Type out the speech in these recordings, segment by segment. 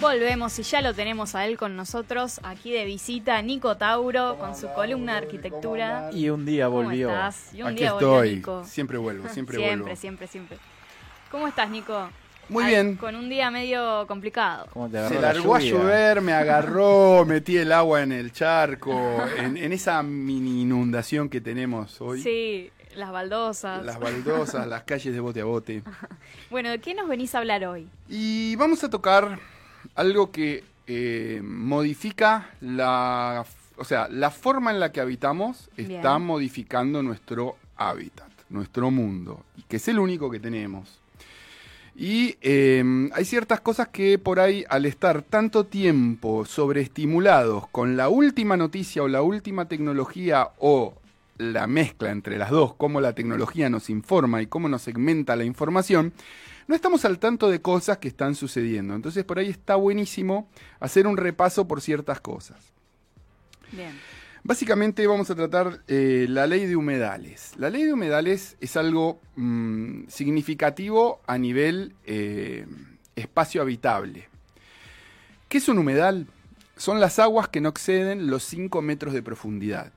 Volvemos y ya lo tenemos a él con nosotros, aquí de visita, Nico Tauro, con su columna de arquitectura. Y un día volvió. ¿Cómo estás? Y un Aquí día volvió estoy. Nico. Siempre vuelvo, siempre, Siempre, vuelvo. siempre, siempre. ¿Cómo estás, Nico? Muy Ay, bien. Con un día medio complicado. ¿Cómo te Se la largó a llover, me agarró, metí el agua en el charco, en, en esa mini inundación que tenemos hoy. Sí, las baldosas. Las baldosas, las calles de bote a bote. Bueno, ¿de qué nos venís a hablar hoy? Y vamos a tocar algo que eh, modifica la, o sea, la forma en la que habitamos está Bien. modificando nuestro hábitat, nuestro mundo, que es el único que tenemos. Y eh, hay ciertas cosas que por ahí, al estar tanto tiempo sobreestimulados con la última noticia o la última tecnología o la mezcla entre las dos, cómo la tecnología nos informa y cómo nos segmenta la información, no estamos al tanto de cosas que están sucediendo. Entonces por ahí está buenísimo hacer un repaso por ciertas cosas. Bien. Básicamente vamos a tratar eh, la ley de humedales. La ley de humedales es algo mm, significativo a nivel eh, espacio habitable. ¿Qué es un humedal? Son las aguas que no exceden los 5 metros de profundidad.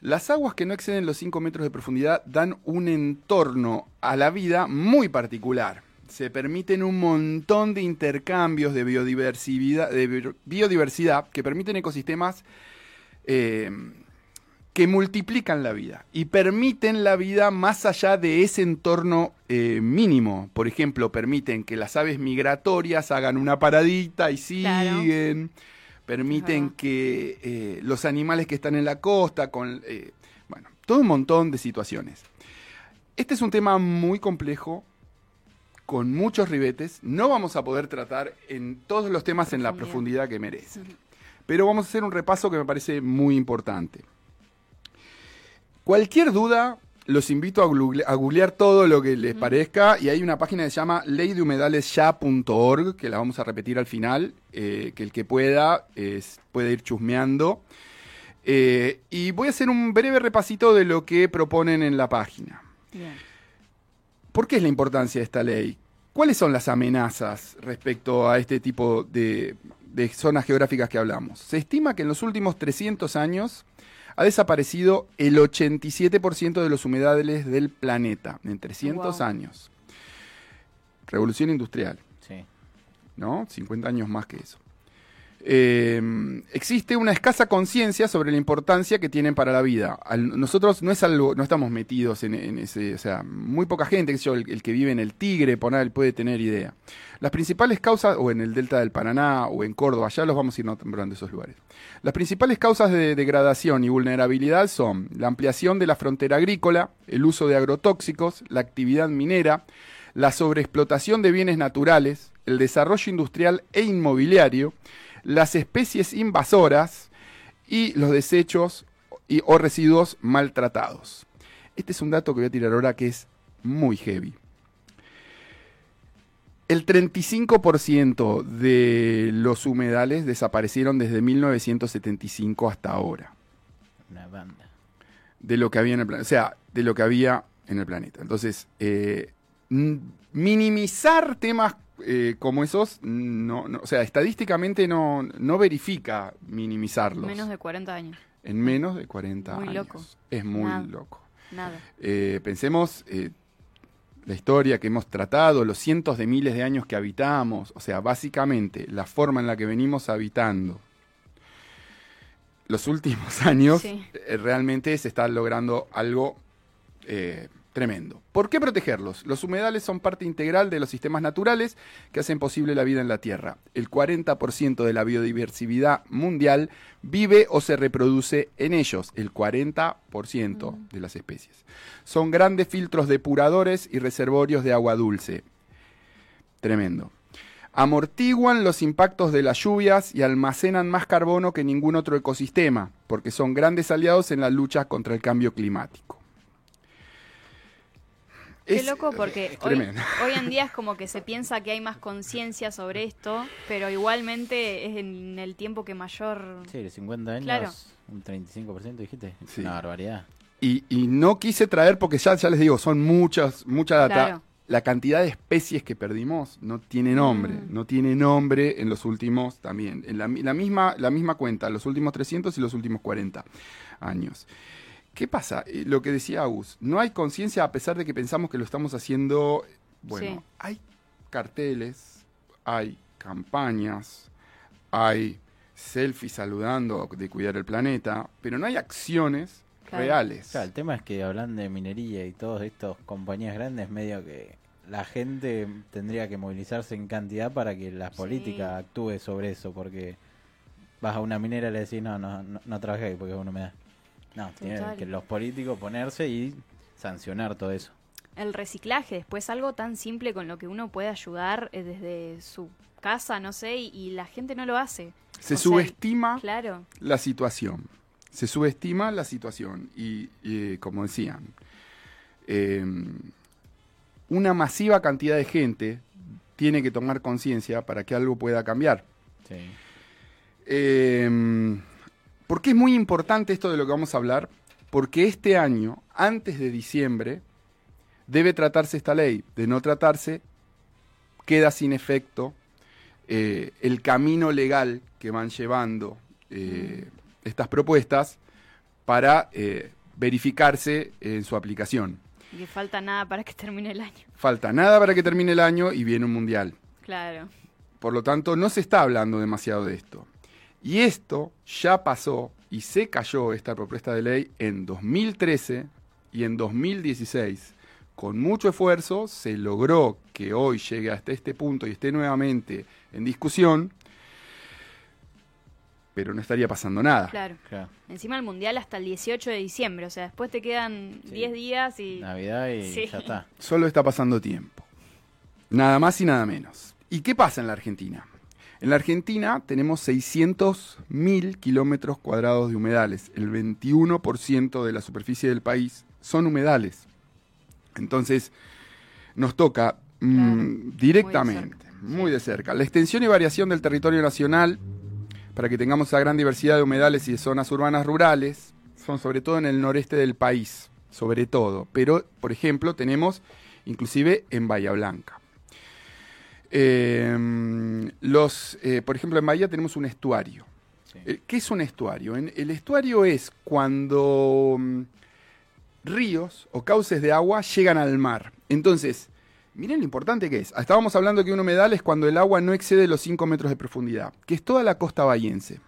Las aguas que no exceden los 5 metros de profundidad dan un entorno a la vida muy particular. Se permiten un montón de intercambios de biodiversidad, de bio- biodiversidad que permiten ecosistemas eh, que multiplican la vida y permiten la vida más allá de ese entorno eh, mínimo. Por ejemplo, permiten que las aves migratorias hagan una paradita y Claro. siguen. Permiten que eh, los animales que están en la costa, con, bueno, todo un montón de situaciones. Este es un tema muy complejo, con muchos ribetes. No vamos a poder tratar en todos los temas en la Profundidad. que merece. Pero vamos a hacer un repaso que me parece muy importante. Cualquier duda, los invito a, google- a googlear todo lo que les parezca y hay una página que se llama leydehumedalesya.org, que la vamos a repetir al final, eh, que el que pueda es- puede ir chusmeando. Eh, y voy a hacer un breve repasito de lo que proponen en la página. Bien. ¿Por qué es la importancia de esta ley? ¿Cuáles son las amenazas respecto a este tipo de, de zonas geográficas que hablamos? Se estima que en los últimos 300 años ha desaparecido el 87% de los humedales del planeta, en 300 Wow. años. Revolución industrial. Sí. ¿no? 50 años más que eso. Eh, existe una escasa conciencia sobre la importancia que tienen para la vida. Nosotros no es algo, no estamos metidos en, ese, o sea, muy poca gente, el que vive en el Tigre, poner, puede tener idea. Las principales causas, o en el Delta del Paraná, o en Córdoba, ya los vamos a ir nombrando esos lugares. Las principales causas de degradación y vulnerabilidad son la ampliación de la frontera agrícola, el uso de agrotóxicos, la actividad minera, la sobreexplotación de bienes naturales, el desarrollo industrial e inmobiliario, las especies invasoras y los desechos y, o residuos maltratados. Este es un dato que voy a tirar ahora que es muy heavy. El 35% de los humedales desaparecieron desde 1975 hasta ahora Una banda. de lo que había en el planeta, o sea, de lo que había en el planeta. Entonces, eh, minimizar temas eh, como esos, no, no- o sea, estadísticamente no, no verifica minimizarlos Menos de 40 años. en menos de 40 Muy años. loco. Es muy Nada. loco. Nada. Eh, pensemos eh, la historia que hemos tratado, los cientos de miles de años que habitamos, o sea, básicamente la forma en la que venimos habitando los últimos años, Sí. realmente se está logrando algo tremendo. ¿Por qué protegerlos? Los humedales son parte integral de los sistemas naturales que hacen posible la vida en la Tierra. El 40% de la biodiversidad mundial vive o se reproduce en ellos, el 40% de las especies. Son grandes filtros depuradores y reservorios de agua dulce. Tremendo. Amortiguan los impactos de las lluvias y almacenan más carbono que ningún otro ecosistema, porque son grandes aliados en la lucha contra el cambio climático. Qué Es- loco porque es hoy, hoy en día es como que se piensa que hay más conciencia sobre esto, pero igualmente es en el tiempo que mayor... Sí, de 50 años, Claro. un 35% dijiste. Es Sí. Una barbaridad. Y, y no quise traer, porque ya, ya les digo, son muchas, mucha data. Claro. la cantidad de especies que perdimos no tiene nombre, Mm. no tiene nombre en los últimos también, en la, la misma, la misma cuenta, los últimos 300 y los últimos 40 años. ¿Qué pasa? Lo que decía Agus, no hay conciencia a pesar de que pensamos que lo estamos haciendo, bueno, Sí. hay carteles, hay campañas, hay selfies saludando de cuidar el planeta, pero no hay acciones Claro. reales. Claro, el tema es que hablan de minería y todas estas compañías grandes, medio que la gente tendría que movilizarse en cantidad para que la Sí. política actúe sobre eso, porque vas a una minera y le decís, no, no, no, no trabajé ahí porque uno me da. No, tienen que los políticos ponerse y sancionar todo eso. El reciclaje, después algo tan simple con lo que uno puede ayudar eh, desde su casa, no sé, y, y la gente no lo hace. Se O sea, subestima Claro, la situación. Se subestima la situación. Y, y, como decían, eh, una masiva cantidad de gente tiene que tomar conciencia para que algo pueda cambiar. Sí. Eh, ¿Por qué es muy importante esto de lo que vamos a hablar? Porque este año, antes de diciembre, debe tratarse esta ley. De no tratarse, queda sin efecto eh, el camino legal que van llevando eh, estas propuestas para eh, verificarse en su aplicación. y que falta nada para que termine el año. Falta nada para que termine el año y viene un mundial. Claro. Por lo tanto, no se está hablando demasiado de esto. Y esto ya pasó y se cayó esta propuesta de ley en 2013 y en 2016. Con mucho esfuerzo se logró que hoy llegue hasta este punto y esté nuevamente en discusión, pero no estaría pasando nada. Claro. Claro. Encima el mundial hasta el 18 de diciembre, o sea, después te quedan Sí. 10 días y... Navidad y Sí. ya está. Solo está pasando tiempo. Nada más y nada menos. ¿Y qué pasa en la Argentina? En la Argentina tenemos 600.000 kilómetros cuadrados de humedales. El 21% de la superficie del país son humedales. Entonces, nos toca mm, Claro, directamente, muy de, cerca. La extensión y variación del territorio nacional, para que tengamos esa gran diversidad de humedales y de zonas urbanas rurales, son sobre todo en el noreste del país, sobre todo. Pero, por ejemplo, tenemos inclusive en Bahía Blanca. Eh, los, eh, por ejemplo, en Bahía tenemos un estuario. Sí. Eh, ¿Qué es un estuario? En- el estuario es cuando mm, ríos o cauces de agua llegan al mar. Entonces, miren lo importante que es. Estábamos hablando que un humedal es cuando el agua no excede los 5 metros de profundidad, que es toda la costa bahiense.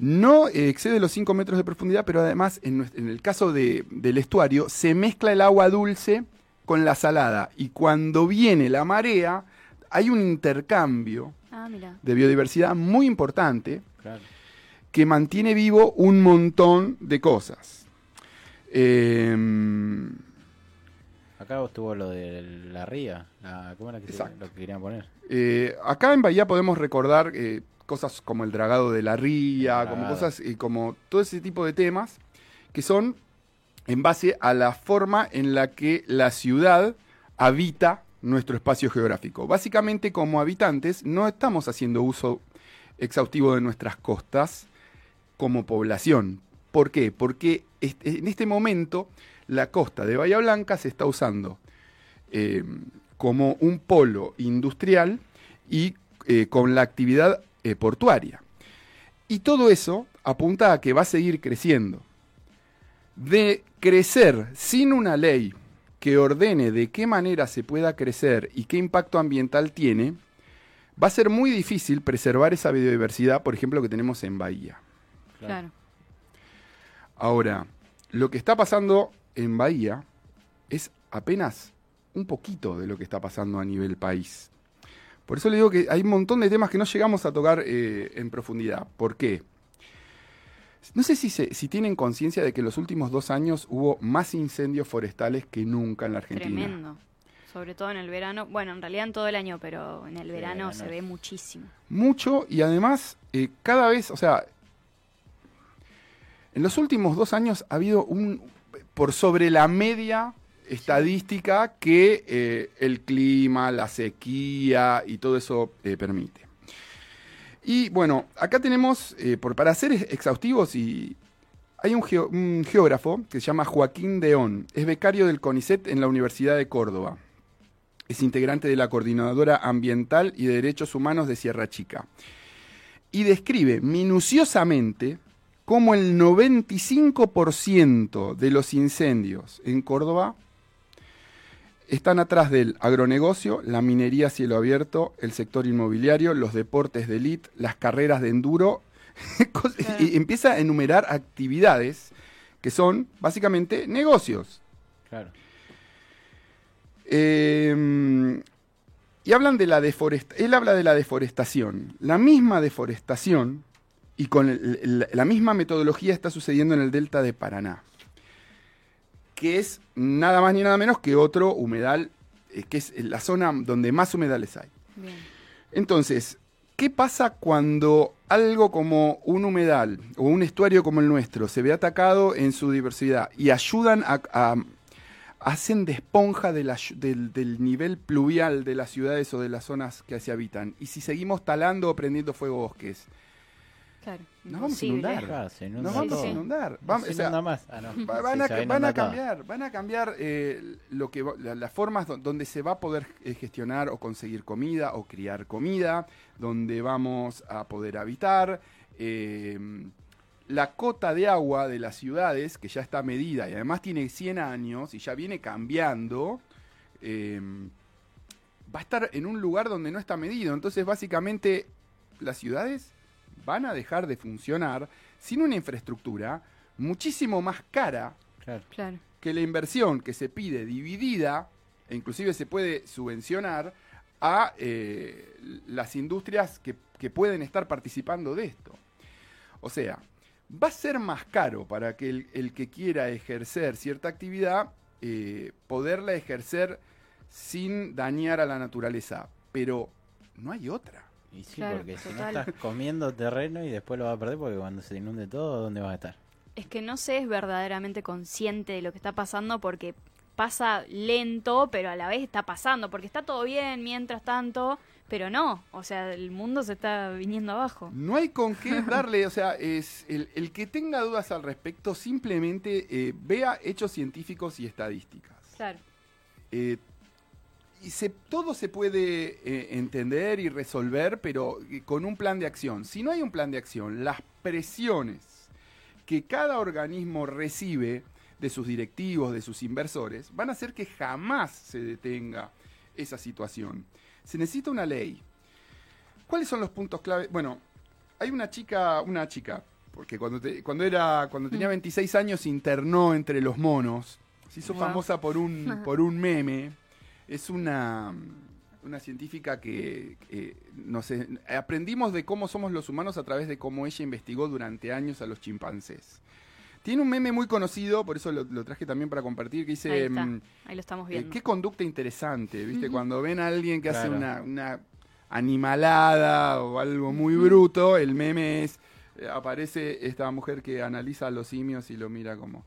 No eh, excede los 5 metros de profundidad, pero además, en, en el caso de- del estuario, se mezcla el agua dulce con la salada. Y cuando viene la marea, hay un intercambio Ah, de biodiversidad muy importante Claro. que mantiene vivo un montón de cosas. Eh, Acá estuvo lo de la ría. La, ¿Cómo era que se- Exacto. lo que querían poner? eh, acá en Bahía podemos recordar eh, cosas como el dragado de la ría, El como dragado. cosas y como todo ese tipo de temas que son en base a la forma en la que la ciudad habita nuestro espacio geográfico. Básicamente, como habitantes, no estamos haciendo uso exhaustivo de nuestras costas como población. ¿Por qué? Porque en este momento la costa de Bahía Blanca se está usando eh, como un polo industrial y eh, con la actividad eh, portuaria. Y todo eso apunta a que va a seguir creciendo. De crecer sin una ley que ordene de qué manera se pueda crecer y qué impacto ambiental tiene, va a ser muy difícil preservar esa biodiversidad, por ejemplo, que tenemos en Bahía. Claro. Ahora, lo que está pasando en Bahía es apenas un poquito de lo que está pasando a nivel país. Por eso le digo que hay un montón de temas que no llegamos a tocar eh, en profundidad. ¿Por qué? No sé si, se- si tienen conciencia de que en los últimos dos años hubo más incendios forestales que nunca en la Argentina. Tremendo. Sobre todo en el verano. Bueno, en realidad en todo el año, pero en el verano se ve muchísimo. Mucho y además eh, cada vez, o sea, en los últimos dos años ha habido un, por sobre la media estadística que eh, el clima, la sequía y todo eso eh, permite. Y bueno, acá tenemos, eh, por, para ser ex- exhaustivos, y hay un, un geógrafo que se llama Joaquín Deón, es becario del CONICET en la Universidad de Córdoba. es integrante de la Coordinadora Ambiental y de Derechos Humanos de Sierra Chica. Y describe minuciosamente cómo el 95% de los incendios en Córdoba están atrás del agronegocio, la minería a cielo abierto, el sector inmobiliario, los deportes de élite, las carreras de enduro. y empieza a enumerar actividades que son básicamente negocios. Claro. Eh, y hablan de la deforestación. Él habla de la deforestación. La misma deforestación y con el- el- la misma metodología está sucediendo en el delta de Paraná, que es nada más ni nada menos que otro humedal, eh, que es la zona donde más humedales hay. Bien. Entonces, ¿qué pasa cuando algo como un humedal o un estuario como el nuestro se ve atacado en su diversidad y ayudan a... a- hacen de esponja de la ll- del, del nivel pluvial de las ciudades o de las zonas que se habitan? Y si seguimos talando o prendiendo fuego bosques, Claro. Nos vamos a inundar. Claro, se inunda nos vamos a inundar. No Vamos, o sea, más. Ah, no. Va- Sí, van, a, van a cambiar, van a cambiar eh, lo que la- las formas do- donde se va a poder eh, gestionar o conseguir comida o criar comida, donde vamos a poder habitar. eh, la cota de agua de las ciudades, que ya está medida y además tiene 100 años y ya viene cambiando, eh, va a estar en un lugar donde no está medido. Entonces, básicamente, las ciudades van a dejar de funcionar sin una infraestructura muchísimo más cara Claro. Claro. que la inversión que se pide dividida, e inclusive se puede subvencionar a eh, las industrias que, que pueden estar participando de esto. O sea, va a ser más caro para que el, el que quiera ejercer cierta actividad, eh, poderla ejercer sin dañar a la naturaleza, pero no hay otra. Y sí, Claro, porque si no estás comiendo terreno y después lo vas a perder porque cuando se inunde todo, ¿dónde vas a estar? Es que no se es verdaderamente consciente de lo que está pasando porque pasa lento, pero a la vez está pasando, porque está todo bien mientras tanto, pero no, o sea, el mundo se está viniendo abajo. No hay con qué darle, o sea, es el, el que tenga dudas al respecto simplemente eh, vea hechos científicos y estadísticas. Claro. Eh, y se, todo se puede eh, entender y resolver, pero eh, con un plan de acción. Si no hay un plan de acción, las presiones que cada organismo recibe de sus directivos, de sus inversores, van a hacer que jamás se detenga esa situación. Se necesita una ley. ¿Cuáles son los puntos clave? Bueno, hay una chica, una chica, porque cuando, te- cuando, era, cuando tenía Mm. 26 años se internó entre los monos. Se hizo Wow. famosa por un, por un meme. Es una, una científica que eh, nos aprendimos de cómo somos los humanos a través de cómo ella investigó durante años a los chimpancés. Tiene un meme muy conocido, por eso lo, lo traje también para compartir, que Ahí dice, está. mm, Ahí lo estamos eh, viendo. qué conducta interesante, ¿viste? Cuando ven a alguien que hace una, una animalada o algo muy bruto, el meme es, eh, aparece esta mujer que analiza a los simios y lo mira como...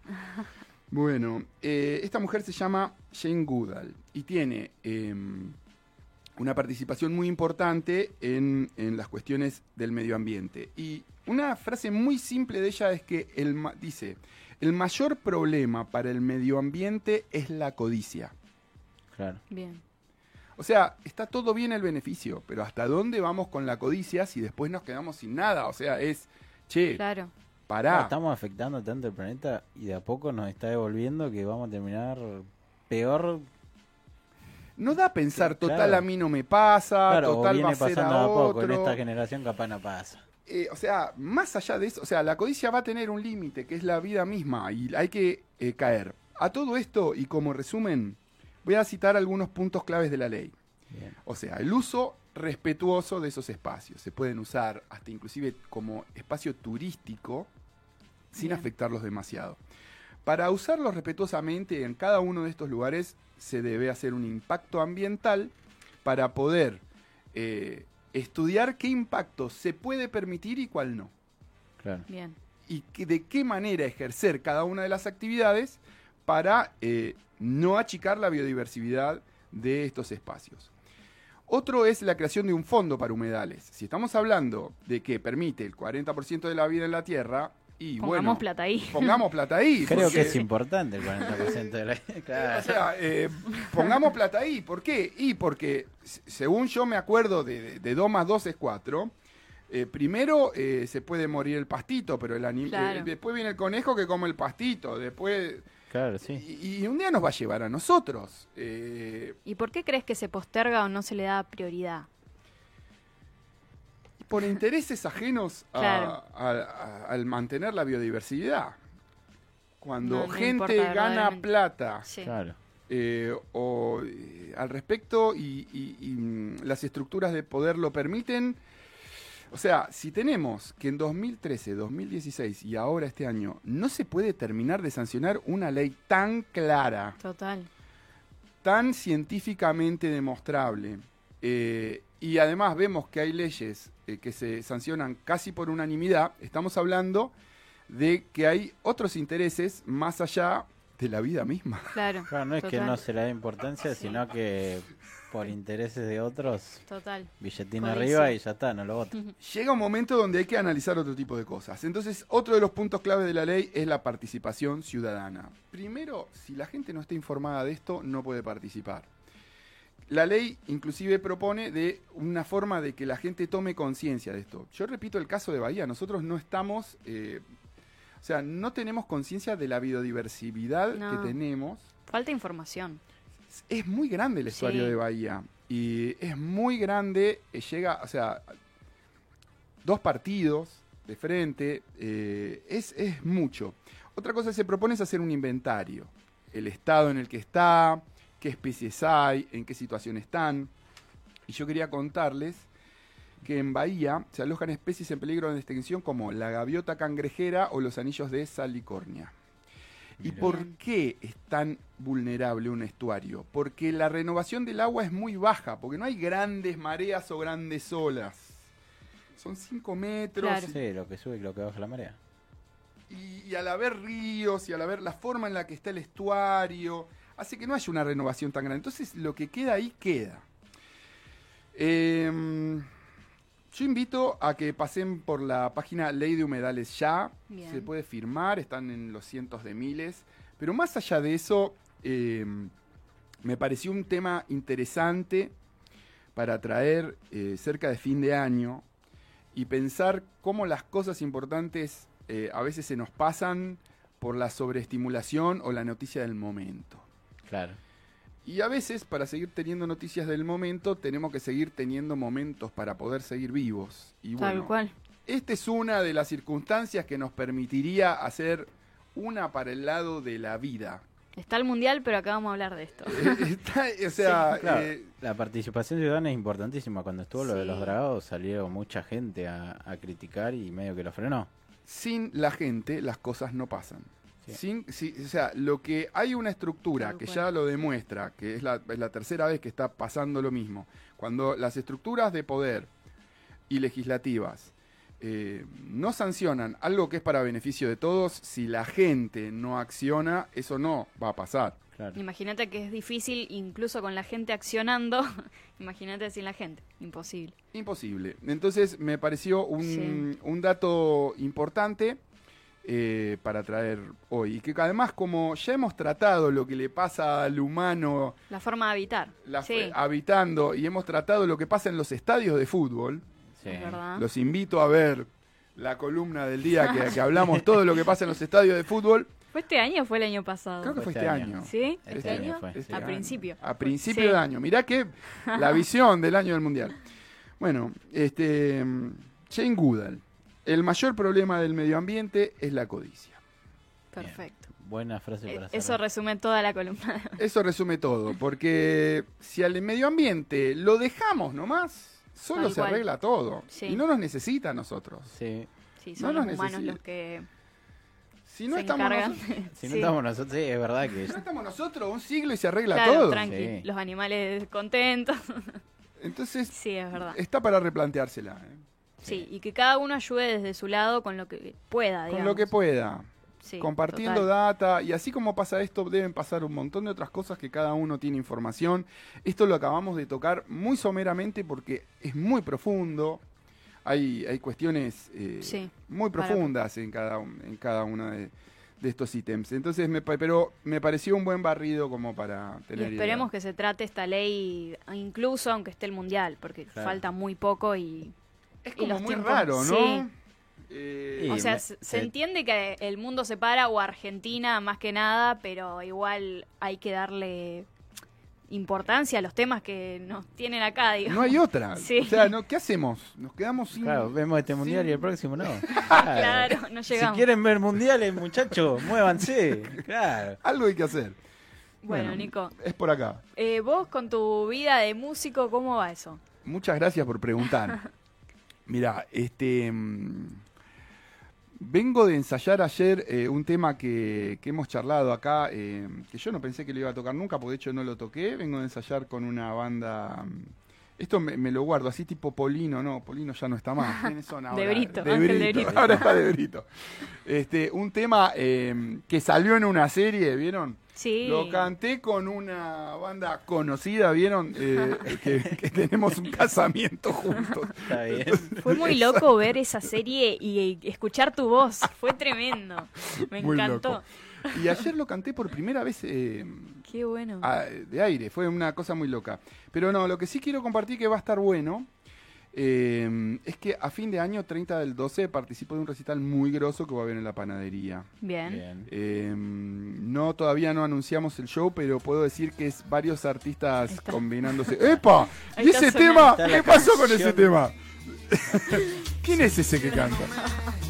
Bueno, eh, esta mujer se llama Jane Goodall y tiene em, una participación muy importante en, en las cuestiones del medio ambiente. Y una frase muy simple de ella es que el, ma- dice, el mayor problema para el medio ambiente es la codicia. Claro. Bien. O sea, está todo bien el beneficio, pero ¿hasta dónde vamos con la codicia si después nos quedamos sin nada? O sea, es, che, Claro. Pará. Estamos afectando tanto el planeta y de a poco nos está devolviendo que vamos a terminar peor. No da a pensar, claro. total a mí no me pasa, Claro, o total va viene a ser pasando a a poco. En esta generación capaz no pasa. Eh, o sea, más allá de eso, o sea, la codicia va a tener un límite, que es la vida misma, y hay que eh, caer. A todo esto, y como resumen, voy a citar algunos puntos claves de la ley. Bien. O sea, el uso respetuoso de esos espacios. Se pueden usar hasta inclusive como espacio turístico sin Bien. afectarlos demasiado. Para usarlos respetuosamente en cada uno de estos lugares se debe hacer un impacto ambiental para poder eh, estudiar qué impacto se puede permitir y cuál no. Claro. Bien. Y que- de qué manera ejercer cada una de las actividades para eh, no achicar la biodiversidad de estos espacios. Otro es la creación de un fondo para humedales. Si estamos hablando de que permite el 40% de la vida en la Tierra Y Pongamos bueno, plata ahí. pongamos plata ahí. Creo porque- que es importante el 40% de la... Claro. O sea, eh, pongamos plata ahí. ¿Por qué? Y porque, según yo me acuerdo de, de, de 2 más 2 es 4, eh, primero eh, se puede morir el pastito, pero el anim- Claro. eh, después viene el conejo que come el pastito, después... Claro, sí. Y, y un día nos va a llevar a nosotros. Eh, ¿Y por qué crees que se posterga o no se le da prioridad? Por intereses ajenos a- Claro. a- a- al mantener la biodiversidad. Cuando No, no gente importa gana plata Sí. Claro. eh, o eh, al respecto y, y- y, mm, las estructuras de poder lo permiten. O sea, si tenemos que en 2013, 2016 y ahora este año no se puede terminar de sancionar una ley tan clara, Total. tan científicamente demostrable, eh, y además vemos que hay leyes eh, que se sancionan casi por unanimidad, estamos hablando de que hay otros intereses más allá de la vida misma. Claro. Claro, no es que total, no se le da importancia, sino que por intereses de otros, Total. billetín arriba y ya está, no lo voto. Llega un momento donde hay que analizar otro tipo de cosas. Entonces, otro de los puntos clave de la ley es la participación ciudadana. Primero, si la gente no está informada de esto, no puede participar. La ley inclusive propone de una forma de que la gente tome conciencia de esto. Yo repito el caso de Bahía, nosotros no estamos, eh, o sea, no tenemos conciencia de la biodiversidad No. que tenemos. Falta información. Es muy grande el estuario Sí. de Bahía. Y es muy grande, eh, llega, o sea, dos partidos de frente, eh, es, es mucho. Otra cosa que se propone es hacer un inventario. El estado en el que está, qué especies hay, en qué situación están. Y yo quería contarles que en Bahía se alojan especies en peligro de extinción como la gaviota cangrejera o los anillos de salicornia. ¿Y Mira. por qué es tan vulnerable un estuario? Porque la renovación del agua es muy baja, porque no hay grandes mareas o grandes olas. Son 5 metros Claro. Sí, lo que sube y lo que baja la marea. y, y al haber ríos y al haber la forma en la que está el estuario, hace que no haya una renovación tan grande. Entonces lo que queda ahí queda. Em, yo invito a que pasen por la página Ley de Humedales ya. Bien. Se puede firmar, están en los cientos de miles. Pero más allá de eso, em, me pareció un tema interesante para traer eh, cerca de fin de año y pensar cómo las cosas importantes eh, a veces se nos pasan por la sobreestimulación o la noticia del momento. Claro. Y a veces, para seguir teniendo noticias del momento, tenemos que seguir teniendo momentos para poder seguir vivos. Y Tal bueno, cual. esta es una de las circunstancias que nos permitiría hacer una para el lado de la vida. Está el mundial, pero acá vamos a hablar de esto. Eh, está- o sea, Claro, eh, la participación ciudadana es importantísima. Cuando estuvo lo de los dragados salió mucha gente a, a criticar y medio que lo frenó. sin la gente las cosas no pasan. Sí. Sin, si- o sea, lo que hay una estructura Tal que cual. ya lo demuestra, que es la, es la tercera vez que está pasando lo mismo, cuando las estructuras de poder y legislativas eh, no sancionan algo que es para beneficio de todos, si la gente no acciona, eso no va a pasar. Claro. Imagínate que es difícil, incluso con la gente accionando. Imagínate sin la gente. Imposible. Imposible. Entonces me pareció un, Sí. un dato importante eh, para traer hoy. Y que además como ya hemos tratado lo que le pasa al humano La forma de habitar. la- sí, habitando y hemos tratado lo que pasa en los estadios de fútbol, Sí. es verdad. los invito a ver la columna del día que, que hablamos todo lo que pasa en los estadios de fútbol. ¿Fue este año o fue el año pasado? Creo que fue Este este año. año. ¿Sí? Este ¿Este año año? fue. Este A año. principio. A principio Sí. de año. Mirá que la visión del año del Mundial. Bueno, este Jane Goodall. El mayor problema del medio ambiente es la codicia. Perfecto. Buena frase para Eh, Eso cerrar. resume toda la columna. Eso resume todo, porque si al medio ambiente lo dejamos nomás, solo se arregla todo. Sí. Y no nos necesita a nosotros. Sí. Sí, No nos los humanos necesita. los que Si no se estamos encargan. nosotros, Si no Sí. estamos nosotros, sí, es verdad que si no estamos nosotros un siglo y se arregla Claro, todo. tranqui. Sí. Los animales contentos. Entonces, Sí, es verdad. está para replanteársela. ¿eh? Sí, y que cada uno ayude desde su lado con lo que pueda, Con digamos. lo que pueda. Sí, compartiendo total. data y así como pasa esto deben pasar un montón de otras cosas que cada uno tiene información. Esto lo acabamos de tocar muy someramente porque es muy profundo. hay, hay cuestiones eh, Sí, muy para- profundas en cada, en cada uno de, de estos ítems. Entonces, me, pero me pareció un buen barrido como para Y tener. esperemos idea. que se trate esta ley incluso aunque esté el mundial, porque Claro. falta muy poco y, Es y como los muy tiempos- raro, ¿no? sí. Eh, o sea, me- se, se entiende que el mundo se para o Argentina más que nada, pero igual hay que darle importancia a los temas que nos tienen acá, digo. no hay otra. Sí. O sea, ¿no? ¿qué hacemos? Nos quedamos sin. Claro, vemos este mundial y el próximo no. Claro, no Si llegamos. quieren ver mundiales, muchachos, muévanse. Claro. Algo hay que hacer. Bueno, Nico, Es por acá. eh, vos con tu vida de músico, ¿cómo va eso? Muchas gracias por preguntar. Mira, este. mm, Vengo de ensayar ayer eh, un tema que, hemos charlado acá, eh, que yo no pensé que lo iba a tocar nunca, porque de hecho no lo toqué. Vengo de ensayar con una banda. Esto me, me lo guardo, así tipo Polino, no, Polino ya no está más. ¿Quiénes son ahora? Brito, Ángel de Brito. Ahora está de Brito. Este, un tema eh, que salió en una serie, ¿vieron? Sí. Lo canté con una banda conocida, ¿vieron? Eh, que, que tenemos un casamiento juntos. Está bien. Fue muy loco ver esa serie y escuchar tu voz. Fue tremendo. Me Muy encantó. loco. Y ayer lo canté por primera vez eh, Qué bueno. a- de aire, fue una cosa muy loca. Pero no, lo que sí quiero compartir que va a estar bueno eh, es que a fin de año, 30 del 12, participo de un recital muy grosso que va a haber en la panadería. Bien. Bien. Eh, no, todavía no anunciamos el show, pero puedo decir que es varios artistas Está. combinándose. ¡Epa! ¿Y ese sonando. tema? ¿Qué pasó con ese tema? ¿Quién es ese que canta?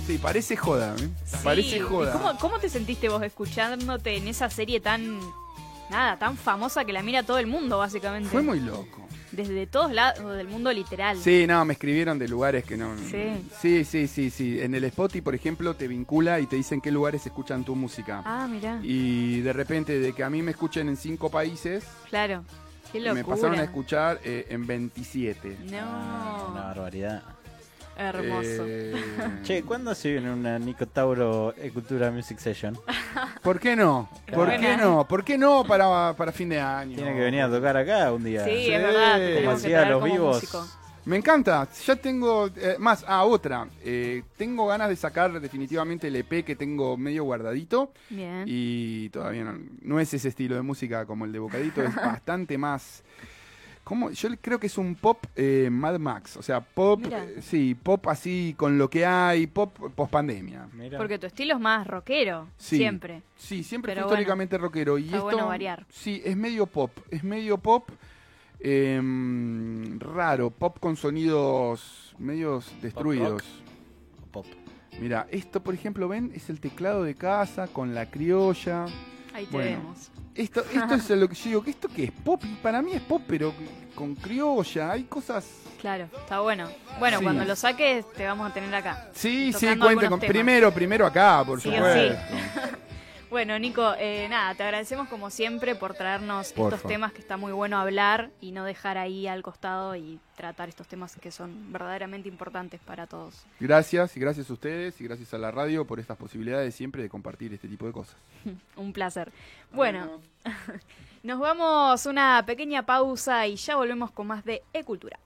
Sí, parece joda, ¿eh? Sí. Parece ¿Y joda. ¿Cómo, cómo te sentiste vos escuchándote en esa serie tan. Nada, tan famosa que la mira todo el mundo, básicamente? Fue muy loco. Desde todos lados del mundo literal. Sí, no, me escribieron de lugares que no. Sí. sí, sí, sí, sí. En el Spotify, por ejemplo, te vincula y te dicen qué lugares escuchan tu música. Ah, mirá. Y de repente, de que a mí me escuchen en cinco países, Claro. Qué locura. me pasaron a escuchar eh, en 27. Ah, Una No. barbaridad. Hermoso. Eh, Che, ¿cuándo se viene una Nico Tauro Cultura Music Session? ¿Por qué no? ¿Por qué no? ¿Por qué no para, para fin de año? Tiene que venir a tocar acá un día. Sí, Sí, es verdad. Te tenemos que los como vivos. músico. Me encanta, ya tengo eh, más, ah, otra, Eh, tengo ganas de sacar definitivamente el EP que tengo medio guardadito Bien. y todavía no, no es ese estilo de música como el de Bocadito, es bastante más, ¿cómo? yo creo que es un pop eh, Mad Max, o sea, pop, eh, sí, pop así con lo que hay, pop post pandemia. Porque tu estilo es más rockero. Sí. Siempre. Sí, siempre fue históricamente rockero. Y está esto, bueno variar. Sí, es medio pop. Es medio pop em, raro. Pop con sonidos medios destruidos. Pop. Mira, esto por ejemplo, ven, es el teclado de casa con la criolla. Ahí te Bueno. vemos. Esto, esto es lo que yo digo, que esto que es pop, y para mí es pop, pero con criolla, hay cosas. Claro, está bueno. Bueno, Sí. cuando lo saques te vamos a tener acá. Sí, sí, cuente con. temas. Primero, primero acá, por Sí supuesto. Bueno, Nico, eh, nada, te agradecemos como siempre por traernos estos temas que está muy bueno hablar y no dejar ahí al costado y tratar estos temas que son verdaderamente importantes para todos. Gracias, y gracias a ustedes, y gracias a la radio por estas posibilidades siempre de compartir este tipo de cosas. Un placer. Bueno, nos vamos una pequeña pausa y ya volvemos con más de E-Cultura.